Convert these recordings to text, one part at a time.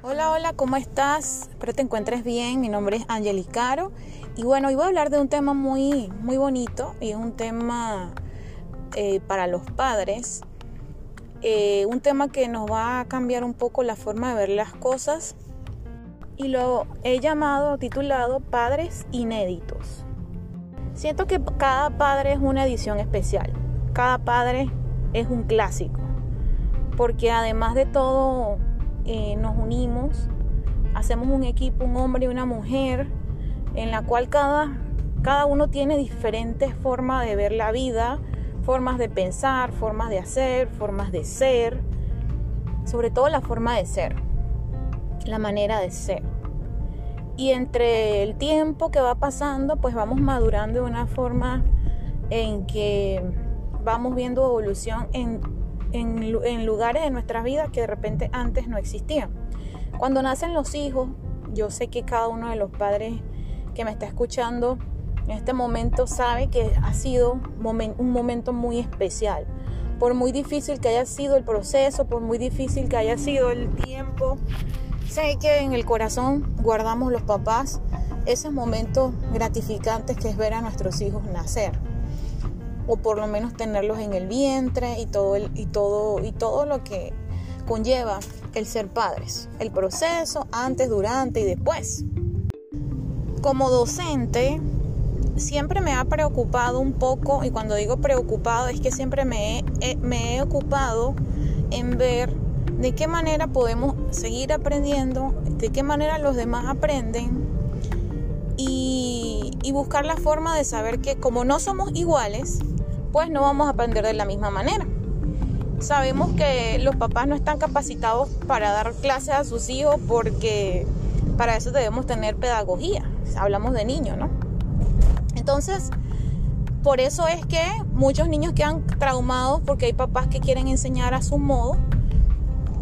Hola, hola, ¿cómo estás? Espero te encuentres bien. Mi nombre es Angeli Caro y bueno, hoy voy a hablar de un tema muy, muy bonito y es un tema eh, para los padres. Eh, un tema que nos va a cambiar un poco la forma de ver las cosas y lo he llamado, titulado Padres Inéditos. Siento que cada padre es una edición especial, cada padre es un clásico, porque además de todo eh, nos unimos, hacemos un equipo, un hombre y una mujer, en la cual cada, cada uno tiene diferentes formas de ver la vida, formas de pensar, formas de hacer, formas de ser, sobre todo la forma de ser, la manera de ser. Y entre el tiempo que va pasando, pues vamos madurando de una forma en que vamos viendo evolución en en, lugares de nuestras vidas que de repente antes no existían. Cuando nacen los hijos, yo sé que cada uno de los padres que me está escuchando en este momento sabe que ha sido un momento muy especial. Por muy difícil que haya sido el proceso, por muy difícil que haya sido el tiempo, sé que en el corazón guardamos los papás esos momentos gratificantes que es ver a nuestros hijos nacer o por lo menos tenerlos en el vientre y todo, el, y todo, y todo lo que conlleva el ser padres, el proceso antes, durante y después. Como docente, siempre me ha preocupado un poco, y cuando digo preocupado es que siempre me he, me he ocupado en ver de qué manera podemos seguir aprendiendo, de qué manera los demás aprenden y, y buscar la forma de saber que como no somos iguales, pues no vamos a aprender de la misma manera. Sabemos que los papás no están capacitados para dar clases a sus hijos porque para eso debemos tener pedagogía. Hablamos de niños, ¿no? Entonces, por eso es que muchos niños quedan traumados porque hay papás que quieren enseñar a su modo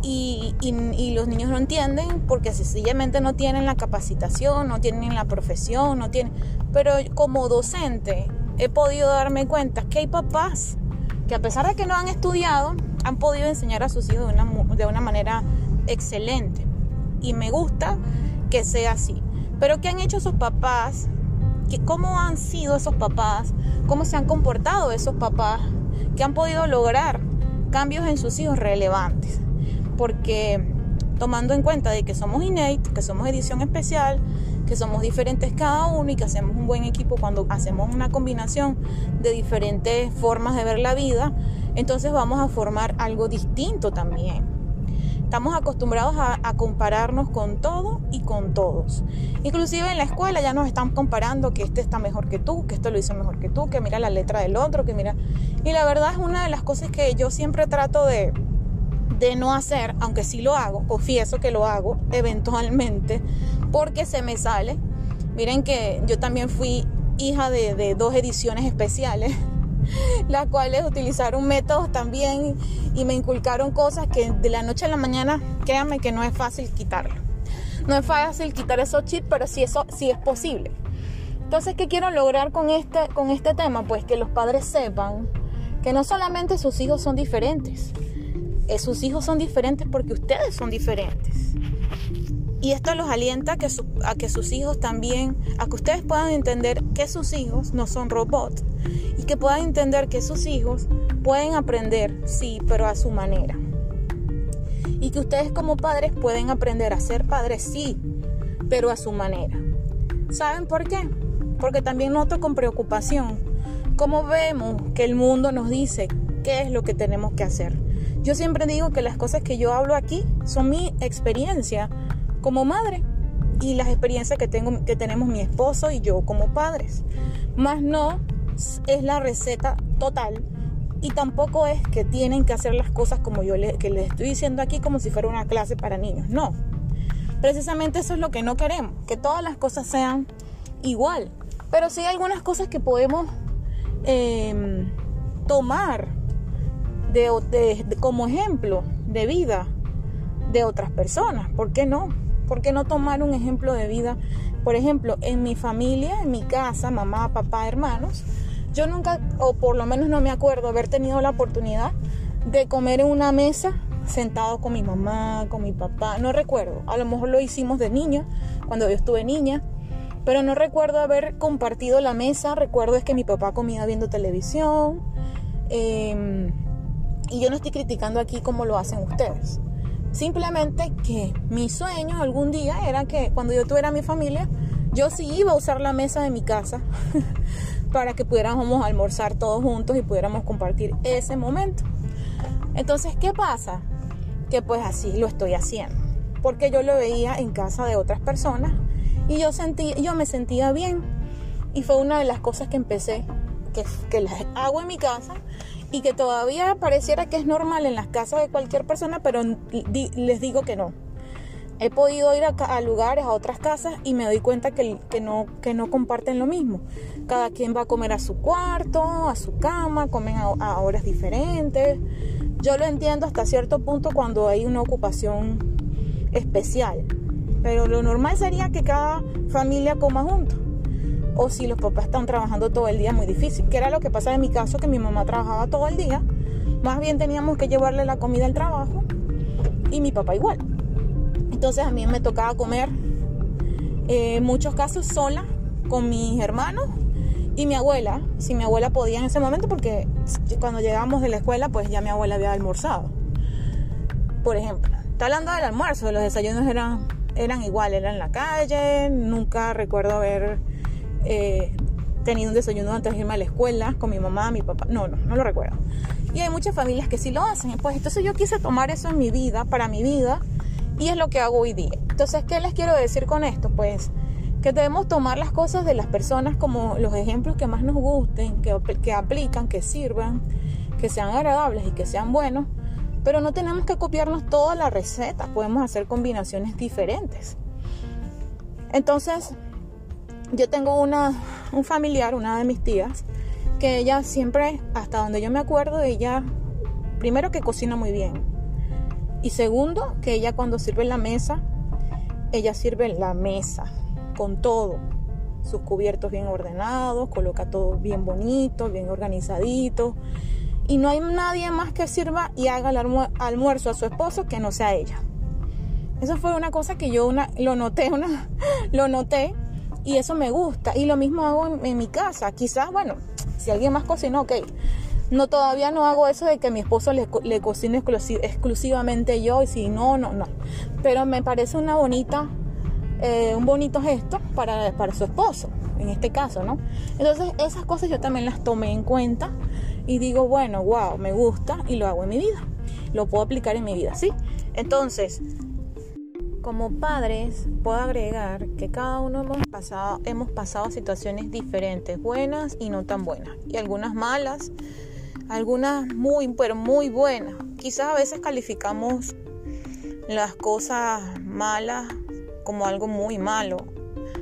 y, y, los niños no entienden porque sencillamente no tienen la capacitación, no tienen la profesión, no tienen... Pero como docente he podido darme cuenta que hay papás que a pesar de que no han estudiado, han podido enseñar a sus hijos de una, de una manera excelente. Y me gusta que sea así. Pero ¿qué han hecho esos papás? ¿Cómo han sido esos papás? ¿Cómo se han comportado esos papás que han podido lograr cambios en sus hijos relevantes? Porque tomando en cuenta de que somos innate, que somos edición especial, que somos diferentes cada uno y que hacemos un buen equipo cuando hacemos una combinación de diferentes formas de ver la vida, entonces vamos a formar algo distinto también. Estamos acostumbrados a, compararnos con todo y con todos. Inclusive en la escuela ya nos están comparando que este está mejor que tú, que esto lo hizo mejor que tú, que mira la letra del otro, que mira... Y la verdad es una de las cosas que yo siempre trato de, de no hacer, aunque sí lo hago, confieso que lo hago eventualmente, porque se me sale. Miren que yo también fui hija de, dos ediciones especiales, las cuales utilizaron métodos también y me inculcaron cosas que de la noche a la mañana, créanme que no es fácil quitarlo. No es fácil quitar esos chips, pero sí, eso, sí es posible. Entonces, ¿qué quiero lograr con este, con este tema? Pues que los padres sepan que no solamente sus hijos son diferentes, eh, sus hijos son diferentes porque ustedes son diferentes. Y esto los alienta a que, sus hijos también, a que ustedes puedan entender que sus hijos no son robots y que puedan entender que sus hijos pueden aprender, sí, pero a su manera. Y que ustedes como padres pueden aprender a ser padres, sí, pero a su manera. ¿Saben por qué? Porque también noto con preocupación cómo vemos que el mundo nos dice qué es lo que tenemos que hacer. Yo siempre digo que las cosas que yo hablo aquí son mi experiencia como madre y las experiencias que, tengo, que tenemos mi esposo y yo como padres. Más no es la receta total y tampoco es que tienen que hacer las cosas como yo que les estoy diciendo aquí como si fuera una clase para niños. No. Precisamente eso es lo que no queremos, que todas las cosas sean igual. Pero sí hay algunas cosas que podemos em, tomar como ejemplo de vida de otras personas. ¿Por qué no? ¿Por qué no tomar un ejemplo de vida? Por ejemplo, en mi familia, en mi casa, mamá, papá, hermanos, yo nunca, o por lo menos no me acuerdo haber tenido la oportunidad de comer en una mesa sentado con mi mamá, con mi papá, no recuerdo. A lo mejor lo hicimos de niña, cuando yo estuve niña, pero no recuerdo haber compartido la mesa. Recuerdo es que mi papá comía viendo televisión. Em, y yo no estoy criticando aquí como lo hacen ustedes. Simplemente que mi sueño algún día era que cuando yo tuviera mi familia, yo sí iba a usar la mesa de mi casa para que pudiéramos almorzar todos juntos y pudiéramos compartir ese momento. Entonces, ¿qué pasa? Que pues así lo estoy haciendo. Porque yo lo veía en casa de otras personas y yo, sentí, yo me sentía bien. Y fue una de las cosas que empecé, que, que las hago en mi casa y que todavía pareciera que es normal en las casas de cualquier persona, pero les digo que no. He podido ir a, lugares, a otras casas y me doy cuenta que, no, que no comparten lo mismo. Cada quien va a comer a su cuarto, a su cama, comen a horas diferentes. Yo lo entiendo hasta cierto punto cuando hay una ocupación especial, pero lo normal sería que cada familia coma juntos. O si los papás están trabajando todo el día, muy difícil. Que era lo que pasa en mi caso, que mi mamá trabajaba todo el día. Más bien teníamos que llevarle la comida al trabajo y mi papá igual. Entonces a mí me tocaba comer eh, en muchos casos sola con mis hermanos y mi abuela, si mi abuela podía en ese momento, porque cuando llegamos de la escuela, pues ya mi abuela había almorzado. Por ejemplo, está hablando del almuerzo, los desayunos eran, eran igual, eran en la calle, nunca recuerdo haber eh, tenido un desayuno antes de irme a la escuela con mi mamá, mi papá, no, no, no lo recuerdo. Y hay muchas familias que sí lo hacen, pues entonces yo quise tomar eso en mi vida, para mi vida, y es lo que hago hoy día. Entonces, ¿qué les quiero decir con esto? Pues que debemos tomar las cosas de las personas como los ejemplos que más nos gusten, que, que aplican, que sirvan, que sean agradables y que sean buenos, pero no tenemos que copiarnos toda la receta, podemos hacer combinaciones diferentes. Entonces, yo tengo una, un familiar, una de mis tías, que ella siempre, hasta donde yo me acuerdo, ella, primero que cocina muy bien, y segundo, que ella cuando sirve la mesa, ella sirve la mesa con todo. Sus cubiertos bien ordenados, coloca todo bien bonito, bien organizadito. Y no hay nadie más que sirva y haga el almuerzo a su esposo que no sea ella. Eso fue una cosa que yo una, lo noté, una, lo noté y eso me gusta. Y lo mismo hago en, mi casa. Quizás, bueno, si alguien más cocina, ok. No, todavía no hago eso de que mi esposo le, le cocine exclusivamente yo y si no, no, no. Pero me parece una bonita eh, un bonito gesto para, para su esposo, en este caso, ¿no? Entonces esas cosas yo también las tomé en cuenta y digo, bueno, wow, me gusta y lo hago en mi vida. Lo puedo aplicar en mi vida, ¿sí? Entonces, como padres, puedo agregar que cada uno hemos pasado, hemos pasado situaciones diferentes, buenas y no tan buenas, y algunas malas, algunas muy, pero muy buenas. Quizás a veces calificamos las cosas malas como algo muy malo.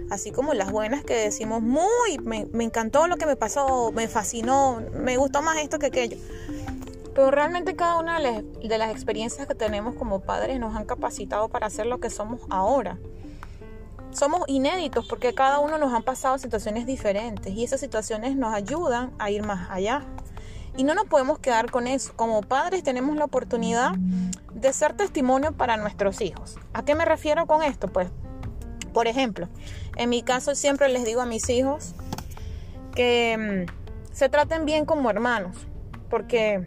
Así como las buenas que decimos, muy, me, encantó lo que me pasó, me fascinó, me gustó más esto que aquello. Pero realmente cada una de las experiencias que tenemos como padres nos han capacitado para ser lo que somos ahora. Somos inéditos porque cada uno nos han pasado situaciones diferentes y esas situaciones nos ayudan a ir más allá. Y no nos podemos quedar con eso. Como padres tenemos la oportunidad de ser testimonio para nuestros hijos. ¿A qué me refiero con esto? Pues, por ejemplo, en mi caso siempre les digo a mis hijos que mm, se traten bien como hermanos, porque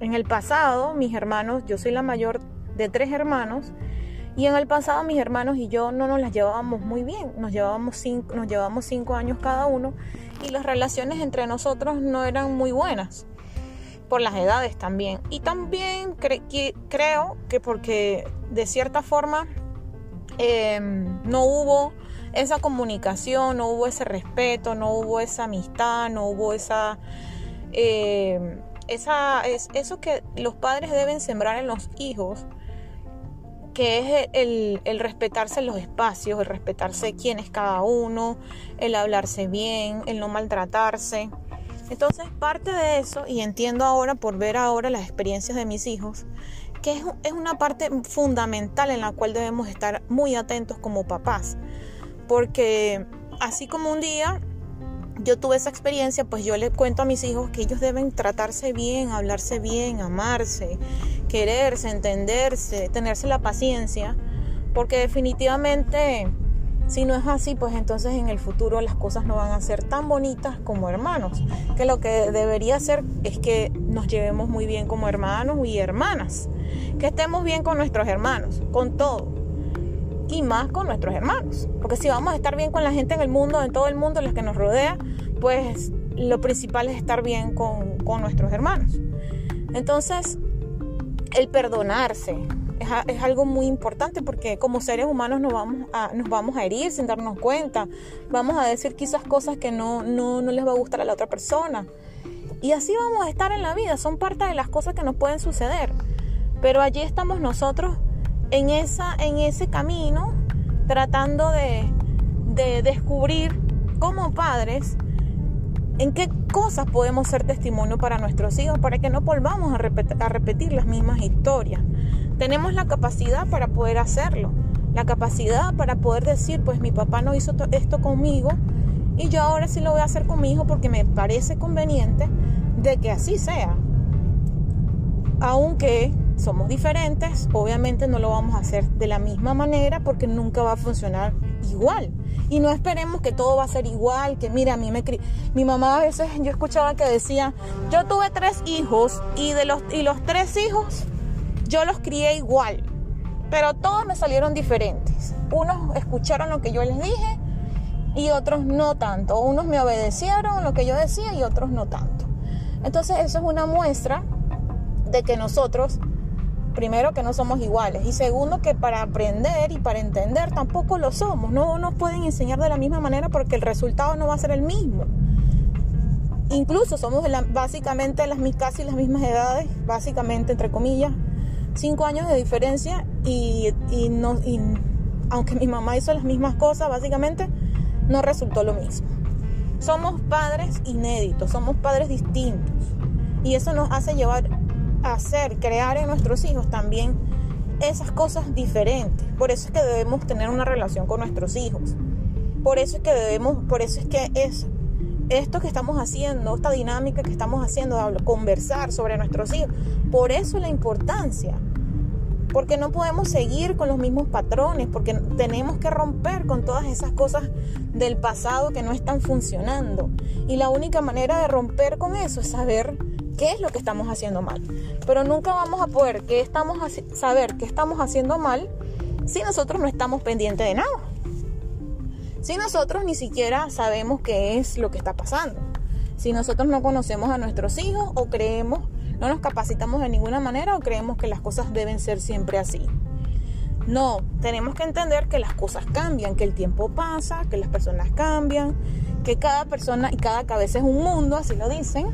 en el pasado mis hermanos, yo soy la mayor de tres hermanos, y en el pasado mis hermanos y yo no nos las llevábamos muy bien, nos llevábamos cinco, nos llevábamos cinco años cada uno y las relaciones entre nosotros no eran muy buenas por las edades también. Y también creo que porque de cierta forma em, no hubo esa comunicación, no hubo ese respeto, no hubo esa amistad, no hubo esa... Em, esa es, eso que los padres deben sembrar en los hijos, que es el, el, respetarse los espacios, el respetarse quién es cada uno, el hablarse bien, el no maltratarse. Entonces, parte de eso, y entiendo ahora por ver ahora las experiencias de mis hijos, que es, es una parte fundamental en la cual debemos estar muy atentos como papás. Porque así como un día yo tuve esa experiencia, pues yo le cuento a mis hijos que ellos deben tratarse bien, hablarse bien, amarse, quererse, entenderse, tenerse la paciencia, porque definitivamente si no es así, pues entonces en el futuro las cosas no van a ser tan bonitas como hermanos, que lo que debería ser es que nos llevemos muy bien como hermanos y hermanas, que estemos bien con nuestros hermanos, con todo y más con nuestros hermanos. Porque si vamos a estar bien con la gente en el mundo, en todo el mundo, los que nos rodea, pues lo principal es estar bien con, nuestros hermanos. Entonces, el perdonarse es, algo muy importante porque como seres humanos nos vamos, a, nos vamos a herir sin darnos cuenta. Vamos a decir quizás cosas que no, no, no les va a gustar a la otra persona. Y así vamos a estar en la vida. Son parte de las cosas que nos pueden suceder. Pero allí estamos nosotros en, esa, en ese camino tratando de, descubrir como padres en qué cosas podemos ser testimonio para nuestros hijos para que no volvamos a repetir, a repetir las mismas historias. Tenemos la capacidad para poder hacerlo, la capacidad para poder decir, pues mi papá no hizo esto conmigo y yo ahora sí lo voy a hacer con mi hijo porque me parece conveniente de que así sea. Aunque somos diferentes, obviamente no lo vamos a hacer de la misma manera porque nunca va a funcionar igual. Y no esperemos que todo va a ser igual, que mira, a mí me mi mamá a veces yo escuchaba que decía, "Yo tuve tres hijos y de los y los tres hijos yo los crié igual, pero todos me salieron diferentes. Unos escucharon lo que yo les dije y otros no tanto. Unos me obedecieron lo que yo decía y otros no tanto. Entonces, eso es una muestra de que nosotros primero que no somos iguales y segundo que para aprender y para entender tampoco lo somos. No nos pueden enseñar de la misma manera porque el resultado no va a ser el mismo. Incluso somos básicamente las, casi las mismas edades, básicamente entre comillas, cinco años de diferencia y, y aunque mi mamá hizo las mismas cosas, básicamente no resultó lo mismo. Somos padres inéditos, somos padres distintos y eso nos hace llevar hacer, crear en nuestros hijos también esas cosas diferentes. Por eso es que debemos tener una relación con nuestros hijos. Por eso es que debemos, por eso es que es esto que estamos haciendo, esta dinámica que estamos haciendo, conversar sobre nuestros hijos. Por eso la importancia. Porque no podemos seguir con los mismos patrones, porque tenemos que romper con todas esas cosas del pasado que no están funcionando. Y la única manera de romper con eso es saber qué es lo que estamos haciendo mal. Pero nunca vamos a poder que estamos saber qué estamos haciendo mal si nosotros no estamos pendientes de nada. Si nosotros ni siquiera sabemos qué es lo que está pasando. Si nosotros no conocemos a nuestros hijos o creemos, no nos capacitamos de ninguna manera o creemos que las cosas deben ser siempre así. No, tenemos que entender que las cosas cambian, que el tiempo pasa, que las personas cambian, que cada persona y cada cabeza es un mundo, así lo dicen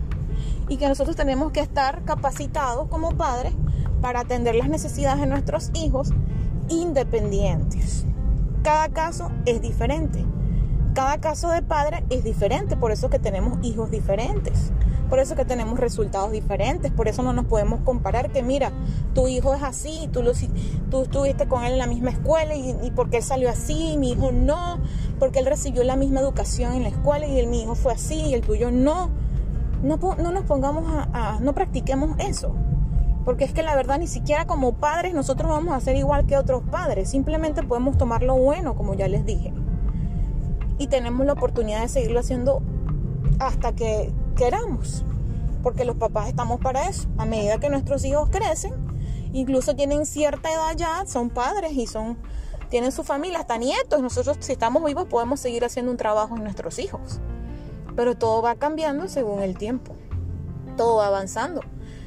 y que nosotros tenemos que estar capacitados como padres para atender las necesidades de nuestros hijos independientes. Cada caso es diferente. Cada caso de padre es diferente, por eso que tenemos hijos diferentes, por eso que tenemos resultados diferentes, por eso no nos podemos comparar que mira, tu hijo es así, tú, lo, tú estuviste con él en la misma escuela y, y porque él salió así, mi hijo no, porque él recibió la misma educación en la escuela y el, mi hijo fue así y el tuyo no no, nos pongamos a, no practiquemos eso. Porque es que la verdad ni siquiera como padres nosotros vamos a ser igual que otros padres. Simplemente podemos tomar lo bueno, como ya les dije. Y tenemos la oportunidad de seguirlo haciendo hasta que queramos. Porque los papás estamos para eso. A medida que nuestros hijos crecen, incluso tienen cierta edad ya, son padres y son tienen su familia, hasta nietos. Nosotros si estamos vivos podemos seguir haciendo un trabajo en nuestros hijos. Pero todo va cambiando según el tiempo. Todo va avanzando.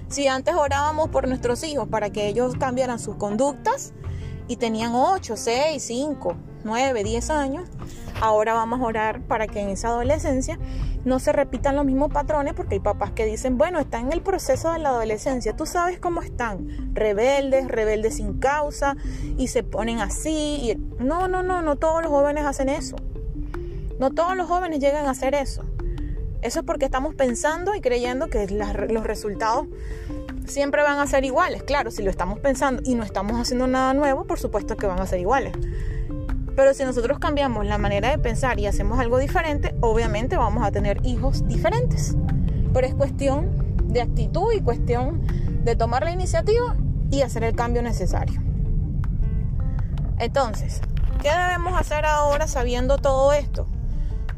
Si antes orábamos por nuestros hijos para que ellos cambiaran sus conductas y tenían 8, 6, 5, 9, 10 años, ahora vamos a orar para que en esa adolescencia no se repitan los mismos patrones porque hay papás que dicen, bueno, están en el proceso de la adolescencia, tú sabes cómo están, rebeldes, rebeldes sin causa y se ponen así. Y... No, no, no, no todos los jóvenes hacen eso. No todos los jóvenes llegan a hacer eso. Eso es porque estamos pensando y creyendo que los resultados siempre van a ser iguales. Claro, si lo estamos pensando y no estamos haciendo nada nuevo, por supuesto que van a ser iguales. Pero si nosotros cambiamos la manera de pensar y hacemos algo diferente, obviamente vamos a tener hijos diferentes. Pero es cuestión de actitud y cuestión de tomar la iniciativa y hacer el cambio necesario. Entonces, ¿qué debemos hacer ahora sabiendo todo esto?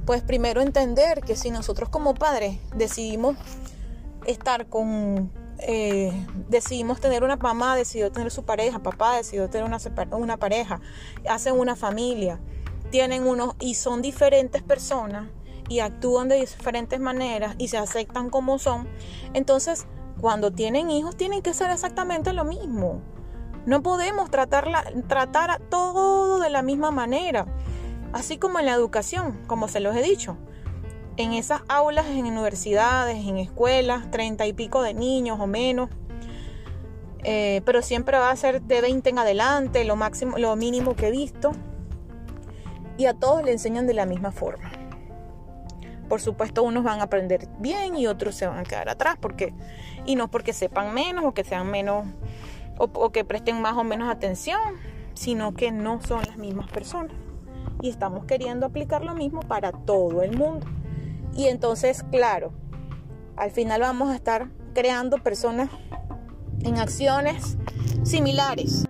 Pues primero entender que si nosotros como padres decidimos estar con, eh, decidimos tener una mamá, decidió tener su pareja, papá decidió tener una, una pareja, hacen una familia, tienen unos y son diferentes personas y actúan de diferentes maneras y se aceptan como son, entonces cuando tienen hijos tienen que ser exactamente lo mismo. No podemos tratarla, tratar a todo de la misma manera. Así como en la educación, como se los he dicho. En esas aulas, en universidades, en escuelas, treinta y pico de niños o menos. Eh, pero siempre va a ser de 20 en adelante, lo máximo, lo mínimo que he visto. Y a todos le enseñan de la misma forma. Por supuesto, unos van a aprender bien y otros se van a quedar atrás, porque y no porque sepan menos o que sean menos o, que presten más o menos atención, sino que no son las mismas personas. Y estamos queriendo aplicar lo mismo para todo el mundo. Y entonces, claro, al final vamos a estar creando personas en acciones similares.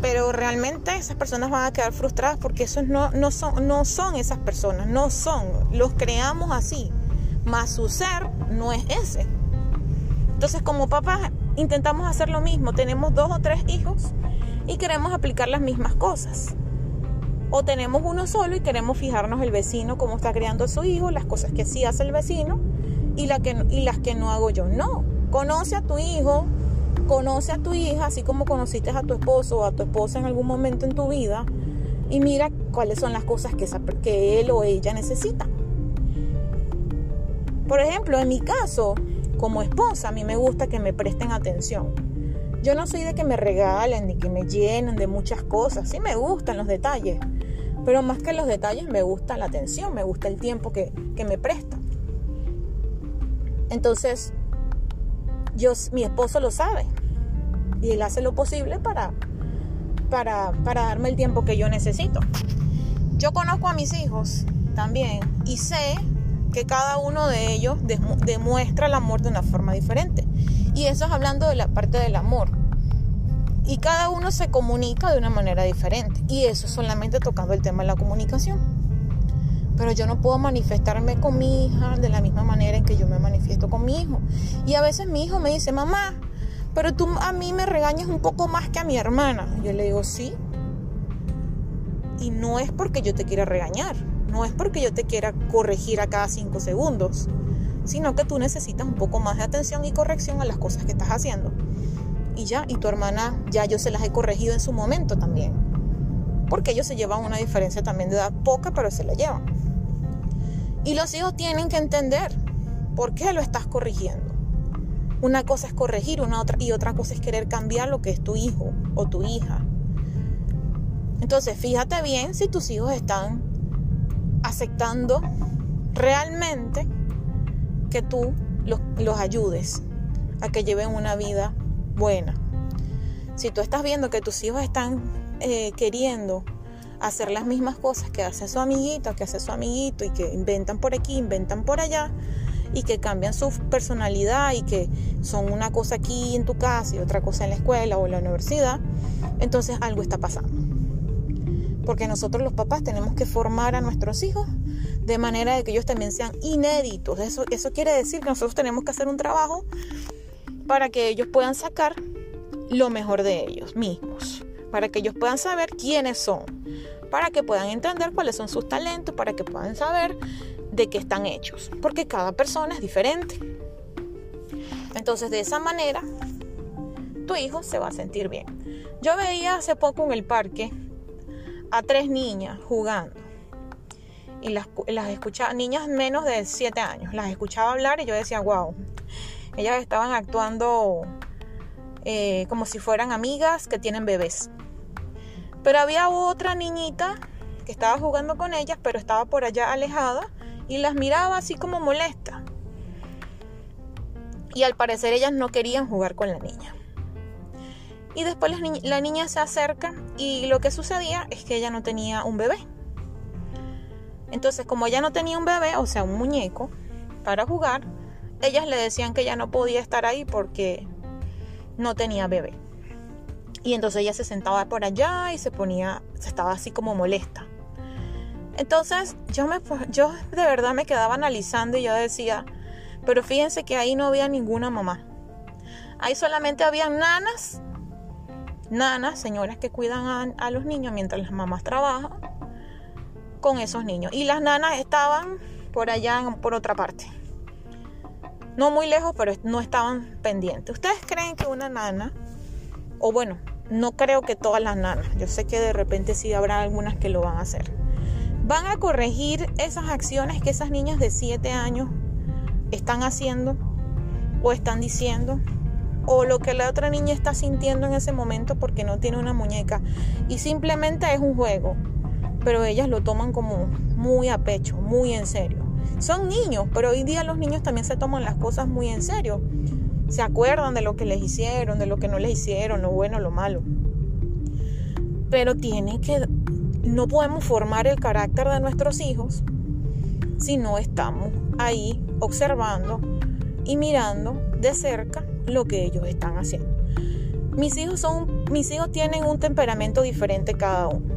Pero realmente esas personas van a quedar frustradas porque esos no, no, son, no son esas personas, no son. Los creamos así. Más su ser no es ese. Entonces como papás intentamos hacer lo mismo. Tenemos dos o tres hijos y queremos aplicar las mismas cosas. O tenemos uno solo y queremos fijarnos el vecino, cómo está criando a su hijo, las cosas que sí hace el vecino y, que, y las que no hago yo. No, conoce a tu hijo, conoce a tu hija, así como conociste a tu esposo o a tu esposa en algún momento en tu vida, y mira cuáles son las cosas que, que él o ella necesita. Por ejemplo, en mi caso, como esposa, a mí me gusta que me presten atención. Yo no soy de que me regalen ni que me llenen de muchas cosas. Sí me gustan los detalles, pero más que los detalles me gusta la atención, me gusta el tiempo que, me prestan. Entonces, yo, mi esposo lo sabe y él hace lo posible para, para, para darme el tiempo que yo necesito. Yo conozco a mis hijos también y sé que cada uno de ellos demuestra el amor de una forma diferente. Y eso es hablando de la parte del amor. Y cada uno se comunica de una manera diferente. Y eso es solamente tocando el tema de la comunicación. Pero yo no puedo manifestarme con mi hija de la misma manera en que yo me manifiesto con mi hijo. Y a veces mi hijo me dice, mamá, pero tú a mí me regañas un poco más que a mi hermana. Yo le digo, sí. Y no es porque yo te quiera regañar no es porque yo te quiera corregir a cada cinco segundos, sino que tú necesitas un poco más de atención y corrección a las cosas que estás haciendo. Y ya, y tu hermana ya yo se las he corregido en su momento también. Porque ellos se llevan una diferencia también de edad poca, pero se la llevan. Y los hijos tienen que entender por qué lo estás corrigiendo. Una cosa es corregir una otra, y otra cosa es querer cambiar lo que es tu hijo o tu hija. Entonces, fíjate bien si tus hijos están aceptando realmente que tú los, ayudes a que lleven una vida buena. Si tú estás viendo que tus hijos están eh, queriendo hacer las mismas cosas que hace su amiguito, que hace su amiguito y que inventan por aquí, inventan por allá y que cambian su personalidad y que son una cosa aquí en tu casa y otra cosa en la escuela o en la universidad, entonces algo está pasando porque nosotros los papás tenemos que formar a nuestros hijos de manera de que ellos también sean inéditos. Eso, eso quiere decir que nosotros tenemos que hacer un trabajo para que ellos puedan sacar lo mejor de ellos mismos, para que ellos puedan saber quiénes son, para que puedan entender cuáles son sus talentos, para que puedan saber de qué están hechos, porque cada persona es diferente. Entonces, de esa manera, tu hijo se va a sentir bien. Yo veía hace poco en el parque a tres niñas jugando. Y las, escuchaba, niñas menos de 7 años, las escuchaba hablar y yo decía, wow, ellas estaban actuando eh, como si fueran amigas que tienen bebés. Pero había otra niñita que estaba jugando con ellas, pero estaba por allá alejada y las miraba así como molesta. Y al parecer ellas no querían jugar con la niña. Y después la, niña se acerca y lo que sucedía es que ella no tenía un bebé. Entonces, como ella no tenía un bebé, o sea, un muñeco, para jugar, ellas le decían que ella no podía estar ahí porque no tenía bebé. Y entonces ella se sentaba por allá y se ponía, se estaba así como molesta. Entonces yo, me, yo de verdad me quedaba analizando y yo decía, pero fíjense que ahí no había ninguna mamá. Ahí solamente habían nanas, nanas, señoras que cuidan a, los niños mientras las mamás trabajan con esos niños. Y las nanas estaban por allá, por otra parte. No muy lejos, pero no estaban pendientes. ¿Ustedes creen que una nana, o bueno, no creo que todas las nanas, yo sé que de repente sí habrá algunas que lo van a hacer, van a corregir esas acciones que esas niñas de 7 años están haciendo o están diciendo o lo que la otra niña está sintiendo en ese momento porque no tiene una muñeca y simplemente es un juego, pero ellas lo toman como muy a pecho, muy en serio. Son niños, pero hoy día los niños también se toman las cosas muy en serio. Se acuerdan de lo que les hicieron, de lo que no les hicieron, lo bueno, lo malo. Pero tienen que no podemos formar el carácter de nuestros hijos si no estamos ahí observando y mirando de cerca lo que ellos están haciendo. Mis hijos son mis hijos tienen un temperamento diferente cada uno.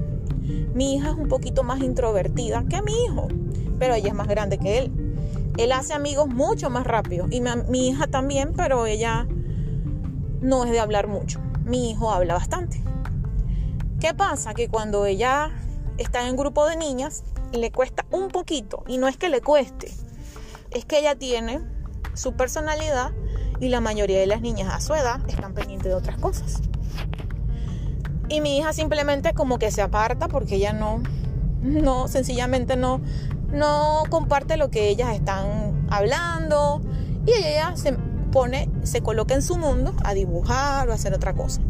Mi hija es un poquito más introvertida que mi hijo, pero ella es más grande que él. Él hace amigos mucho más rápido y mi, hija también, pero ella no es de hablar mucho. Mi hijo habla bastante. ¿Qué pasa? Que cuando ella está en un grupo de niñas, le cuesta un poquito. Y no es que le cueste, es que ella tiene su personalidad y la mayoría de las niñas a su edad están pendientes de otras cosas. Y mi hija simplemente como que se aparta porque ella no, no, sencillamente no, no comparte lo que ellas están hablando y ella se pone, se coloca en su mundo a dibujar o a hacer otra cosa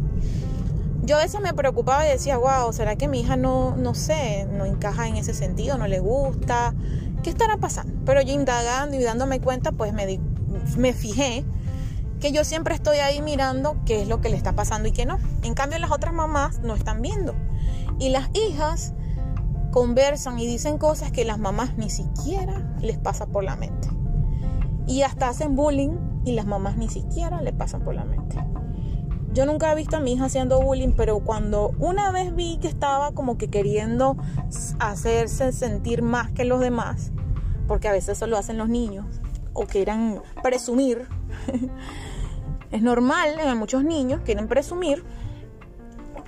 yo a veces me preocupaba y decía, wow, ¿será que mi hija no, no sé, no encaja en ese sentido, no le gusta? ¿Qué estará pasando? Pero yo indagando y dándome cuenta, pues me, me fijé que yo siempre estoy ahí mirando qué es lo que le está pasando y qué no. En cambio, las otras mamás no están viendo. Y las hijas conversan y dicen cosas que las mamás ni siquiera les pasa por la mente. Y hasta hacen bullying y las mamás ni siquiera le pasan por la mente. Yo nunca he visto a mi hija haciendo bullying, pero cuando una vez vi que estaba como que queriendo hacerse sentir más que los demás, porque a veces eso lo hacen los niños, o quieran presumir, es normal, en muchos niños quieren presumir,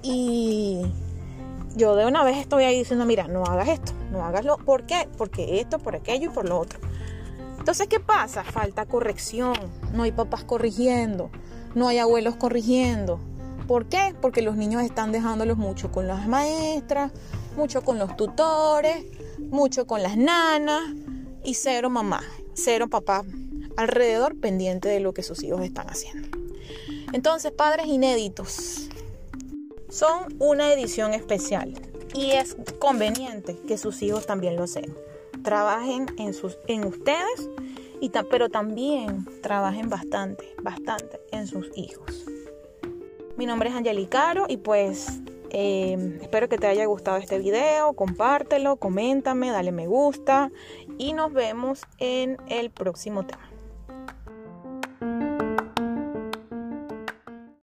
y yo de una vez estoy ahí diciendo, mira, no hagas esto, no hagas lo, ¿por qué? Porque esto, por aquello y por lo otro. Entonces, ¿qué pasa? Falta corrección, no hay papás corrigiendo no hay abuelos corrigiendo. ¿Por qué? Porque los niños están dejándolos mucho con las maestras, mucho con los tutores, mucho con las nanas y cero mamá, cero papá alrededor pendiente de lo que sus hijos están haciendo. Entonces, padres inéditos son una edición especial y es conveniente que sus hijos también lo sean. Trabajen en, sus, en ustedes pero también trabajen bastante, bastante en sus hijos. Mi nombre es Angelicaro y pues em, espero que te haya gustado este video, compártelo, coméntame, dale me gusta y nos vemos en el próximo tema.